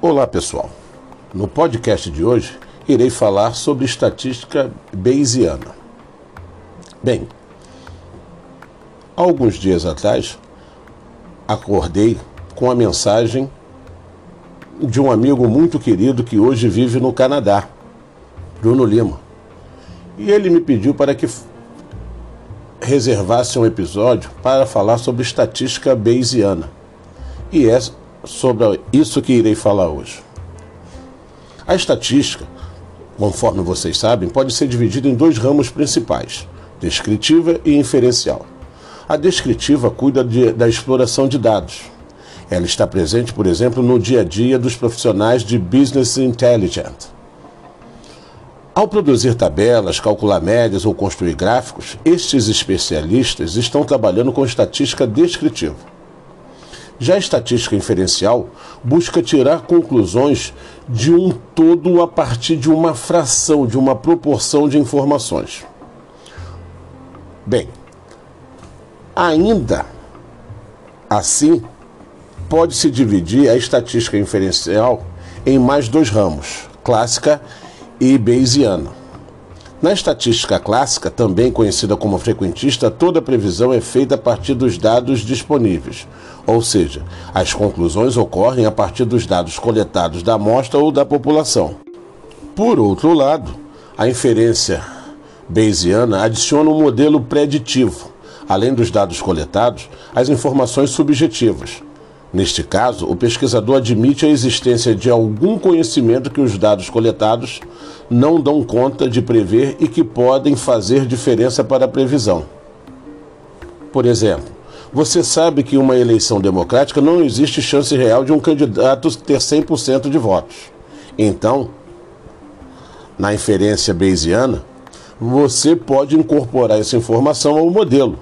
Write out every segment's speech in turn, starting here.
Olá pessoal, no podcast de hoje irei falar sobre estatística bayesiana. Bem, alguns dias atrás acordei com a mensagem de um amigo muito querido que hoje vive no Canadá, Bruno Lima. E ele me pediu para que reservasse um episódio para falar sobre estatística bayesiana. E é sobre isso que irei falar hoje. A estatística, conforme vocês sabem, pode ser dividida em dois ramos principais: descritiva e inferencial. A descritiva cuida de, da exploração de dados. Ela está presente, por exemplo, no dia a dia dos profissionais de Business Intelligence. Ao produzir tabelas, calcular médias ou construir gráficos, estes especialistas estão trabalhando com estatística descritiva. Já a estatística inferencial busca tirar conclusões de um todo a partir de uma fração, de uma proporção de informações. Bem, ainda assim, pode-se dividir a estatística inferencial em mais dois ramos, clássica e bayesiana. Na estatística clássica, também conhecida como frequentista, toda previsão é feita a partir dos dados disponíveis, ou seja, as conclusões ocorrem a partir dos dados coletados da amostra ou da população. Por outro lado, a inferência bayesiana adiciona um modelo preditivo, além dos dados coletados, as informações subjetivas. Neste caso, o pesquisador admite a existência de algum conhecimento que os dados coletados não dão conta de prever e que podem fazer diferença para a previsão. Por exemplo, você sabe que uma eleição democrática não existe chance real de um candidato ter 100% de votos. Então, na inferência bayesiana, você pode incorporar essa informação ao modelo.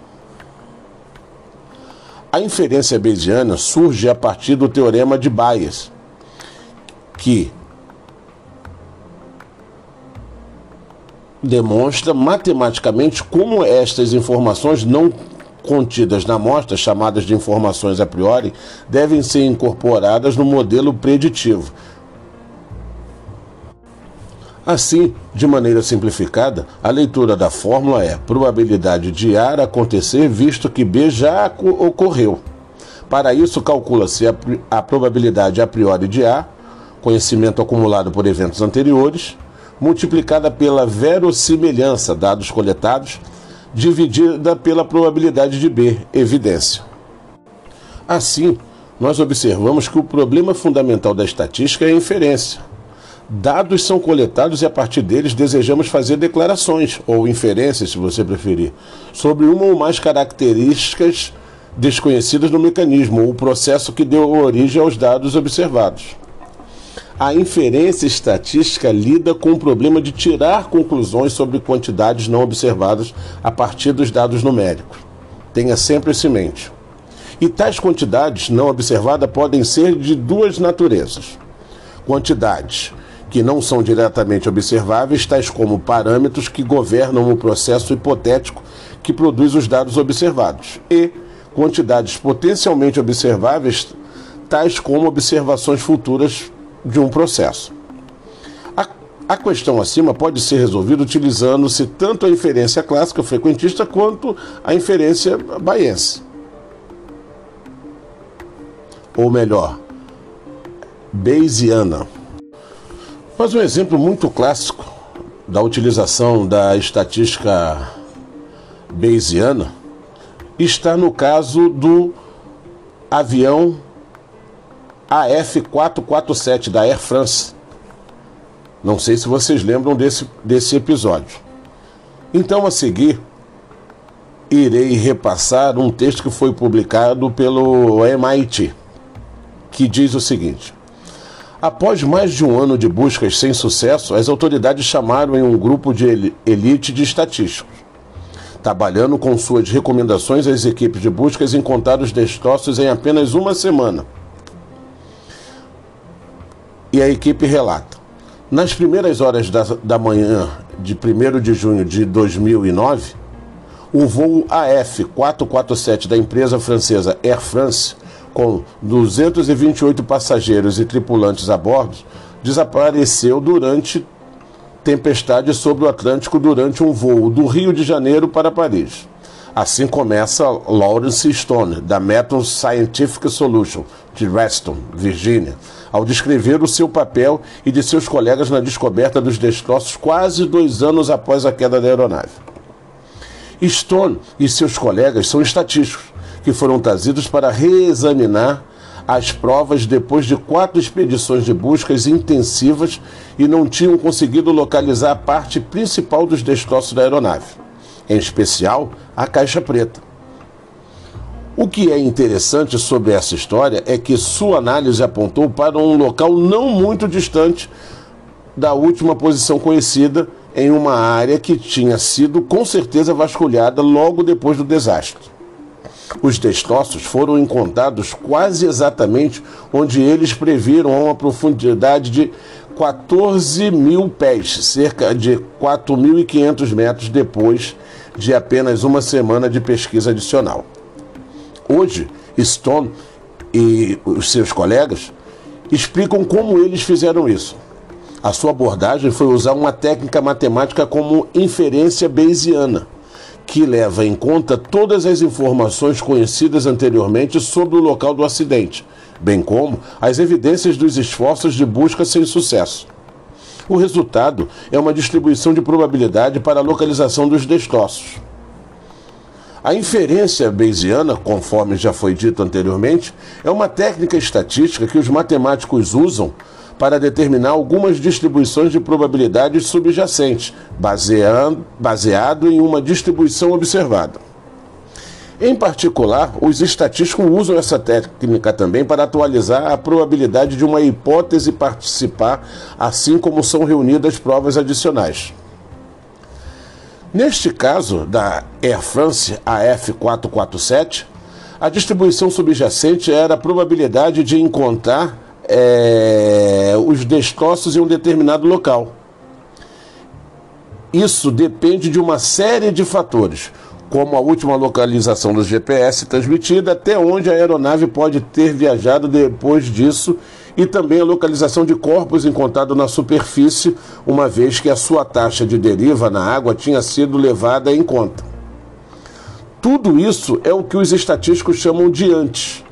A inferência bayesiana surge a partir do teorema de Bayes, que demonstra matematicamente como estas informações não contidas na amostra, chamadas de informações a priori, devem ser incorporadas no modelo preditivo. Assim, de maneira simplificada, a leitura da fórmula é probabilidade de A acontecer visto que B já ocorreu. Para isso, calcula-se a, a probabilidade a priori de A, conhecimento acumulado por eventos anteriores, multiplicada pela verossimilhança, dados coletados, dividida pela probabilidade de B, evidência. Assim, nós observamos que o problema fundamental da estatística é a inferência. Dados são coletados e a partir deles desejamos fazer declarações, ou inferências, se você preferir, sobre uma ou mais características desconhecidas no mecanismo ou processo que deu origem aos dados observados. A inferência estatística lida com o problema de tirar conclusões sobre quantidades não observadas a partir dos dados numéricos. Tenha sempre isso em mente. E tais quantidades não observadas podem ser de duas naturezas: quantidades que não são diretamente observáveis, tais como parâmetros que governam o processo hipotético que produz os dados observados, e quantidades potencialmente observáveis, tais como observações futuras de um processo. A, a questão acima pode ser resolvida utilizando-se tanto a inferência clássica frequentista quanto a inferência baiense. Ou melhor, Bayesiana. Mas um exemplo muito clássico da utilização da estatística Bayesiana está no caso do avião AF447 da Air France. Não sei se vocês lembram desse, desse episódio. Então, a seguir, irei repassar um texto que foi publicado pelo MIT, que diz o seguinte: Após mais de um ano de buscas sem sucesso, as autoridades chamaram em um grupo de elite de estatísticos. Trabalhando com suas recomendações, as equipes de buscas encontraram os destroços em apenas uma semana e a equipe relata. Nas primeiras horas da, da manhã de 1 de junho de 2009, o voo AF447 da empresa francesa Air France com 228 passageiros e tripulantes a bordo, desapareceu durante tempestade sobre o Atlântico durante um voo do Rio de Janeiro para Paris. Assim começa Lawrence Stone, da Metal Scientific Solution, de Reston, Virgínia, ao descrever o seu papel e de seus colegas na descoberta dos destroços quase dois anos após a queda da aeronave. Stone e seus colegas são estatísticos que foram trazidos para reexaminar as provas depois de quatro expedições de buscas intensivas e não tinham conseguido localizar a parte principal dos destroços da aeronave em especial a caixa preta. O que é interessante sobre essa história é que sua análise apontou para um local não muito distante da última posição conhecida em uma área que tinha sido com certeza vasculhada logo depois do desastre. Os destroços foram encontrados quase exatamente onde eles previram a uma profundidade de 14 mil pés, cerca de 4.500 metros depois de apenas uma semana de pesquisa adicional. Hoje, Stone e os seus colegas explicam como eles fizeram isso. A sua abordagem foi usar uma técnica matemática como inferência bayesiana, que leva em conta todas as informações conhecidas anteriormente sobre o local do acidente, bem como as evidências dos esforços de busca sem sucesso. O resultado é uma distribuição de probabilidade para a localização dos destroços. A inferência bayesiana, conforme já foi dito anteriormente, é uma técnica estatística que os matemáticos usam para determinar algumas distribuições de probabilidades subjacentes, baseado, baseado em uma distribuição observada. Em particular, os estatísticos usam essa técnica também para atualizar a probabilidade de uma hipótese participar, assim como são reunidas provas adicionais. Neste caso da Air France AF447, a distribuição subjacente era a probabilidade de encontrar é, os destroços em um determinado local. Isso depende de uma série de fatores como a última localização do GPS transmitida, até onde a aeronave pode ter viajado depois disso e também a localização de corpos encontrados na superfície, uma vez que a sua taxa de deriva na água tinha sido levada em conta. Tudo isso é o que os estatísticos chamam de antes.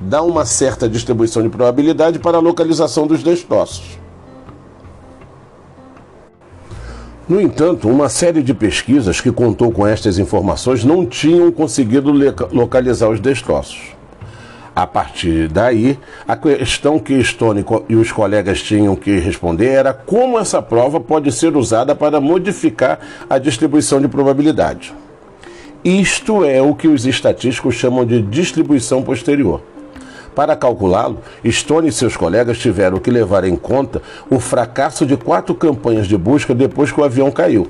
Dá uma certa distribuição de probabilidade para a localização dos destroços. No entanto, uma série de pesquisas que contou com estas informações não tinham conseguido localizar os destroços. A partir daí, a questão que Stone e os colegas tinham que responder era como essa prova pode ser usada para modificar a distribuição de probabilidade. Isto é o que os estatísticos chamam de distribuição posterior. Para calculá-lo, Stone e seus colegas tiveram que levar em conta o fracasso de quatro campanhas de busca depois que o avião caiu.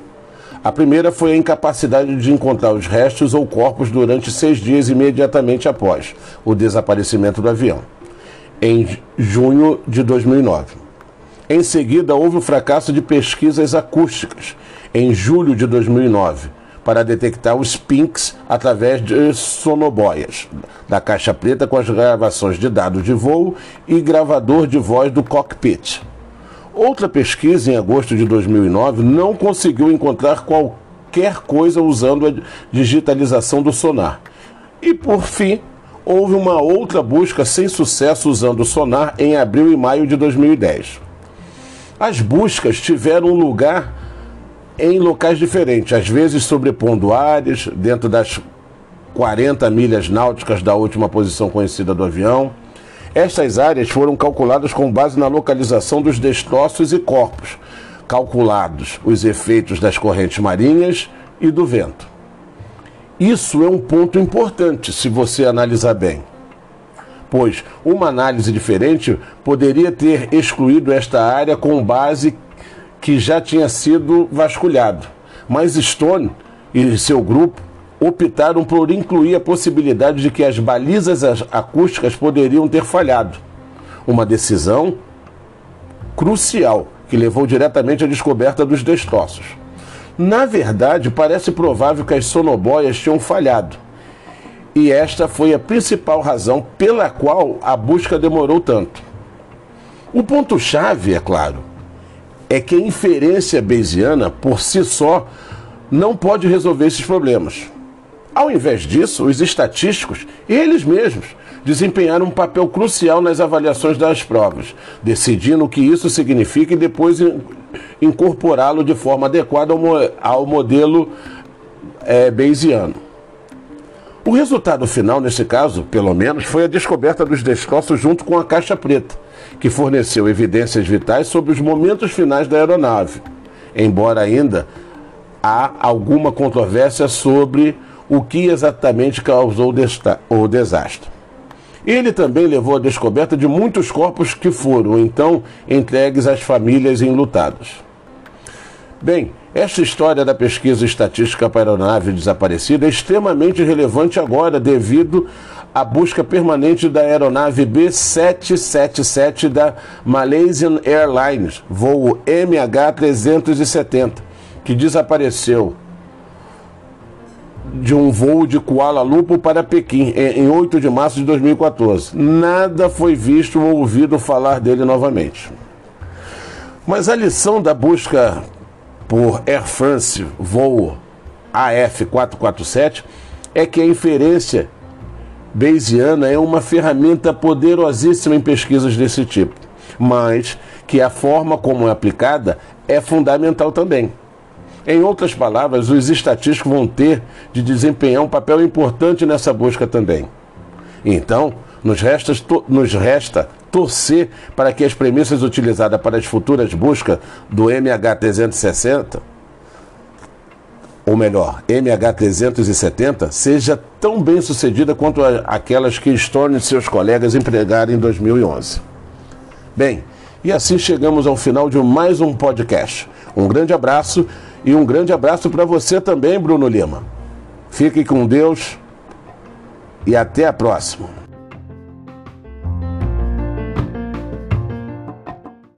A primeira foi a incapacidade de encontrar os restos ou corpos durante seis dias imediatamente após o desaparecimento do avião, em junho de 2009. Em seguida, houve o fracasso de pesquisas acústicas, em julho de 2009 para detectar os pinks através de sonoboias da caixa preta com as gravações de dados de voo e gravador de voz do cockpit. Outra pesquisa em agosto de 2009 não conseguiu encontrar qualquer coisa usando a digitalização do sonar. E por fim, houve uma outra busca sem sucesso usando o sonar em abril e maio de 2010. As buscas tiveram lugar em locais diferentes, às vezes sobrepondo áreas dentro das 40 milhas náuticas da última posição conhecida do avião. Estas áreas foram calculadas com base na localização dos destroços e corpos, calculados os efeitos das correntes marinhas e do vento. Isso é um ponto importante se você analisar bem, pois uma análise diferente poderia ter excluído esta área com base que já tinha sido vasculhado. Mas Stone e seu grupo optaram por incluir a possibilidade de que as balizas acústicas poderiam ter falhado. Uma decisão crucial que levou diretamente à descoberta dos destroços. Na verdade, parece provável que as sonoboias tinham falhado. E esta foi a principal razão pela qual a busca demorou tanto. O ponto-chave, é claro, é que a inferência bayesiana, por si só, não pode resolver esses problemas. Ao invés disso, os estatísticos, eles mesmos, desempenharam um papel crucial nas avaliações das provas, decidindo o que isso significa e depois incorporá-lo de forma adequada ao, modelo é, Bayesiano. O resultado final, nesse caso, pelo menos, foi a descoberta dos destroços junto com a caixa preta, que forneceu evidências vitais sobre os momentos finais da aeronave, embora ainda há alguma controvérsia sobre o que exatamente causou o desastre. Ele também levou à descoberta de muitos corpos que foram então entregues às famílias enlutadas. Bem, esta história da pesquisa estatística para a aeronave desaparecida é extremamente relevante agora devido à busca permanente da aeronave B777 da Malaysian Airlines, voo MH370, que desapareceu de um voo de Kuala Lumpur para Pequim em 8 de março de 2014. Nada foi visto ou ouvido falar dele novamente. Mas a lição da busca por Air France voo AF447 é que a inferência Bayesiana é uma ferramenta poderosíssima em pesquisas desse tipo, mas que a forma como é aplicada é fundamental também. Em outras palavras, os estatísticos vão ter de desempenhar um papel importante nessa busca também. Então, nos resta, nos resta torcer para que as premissas utilizadas para as futuras buscas do MH360, ou melhor, MH370, seja tão bem sucedida quanto aquelas que Storm e seus colegas empregaram em 2011. Bem, e assim chegamos ao final de mais um podcast. Um grande abraço e um grande abraço para você também, Bruno Lima. Fique com Deus e até a próxima.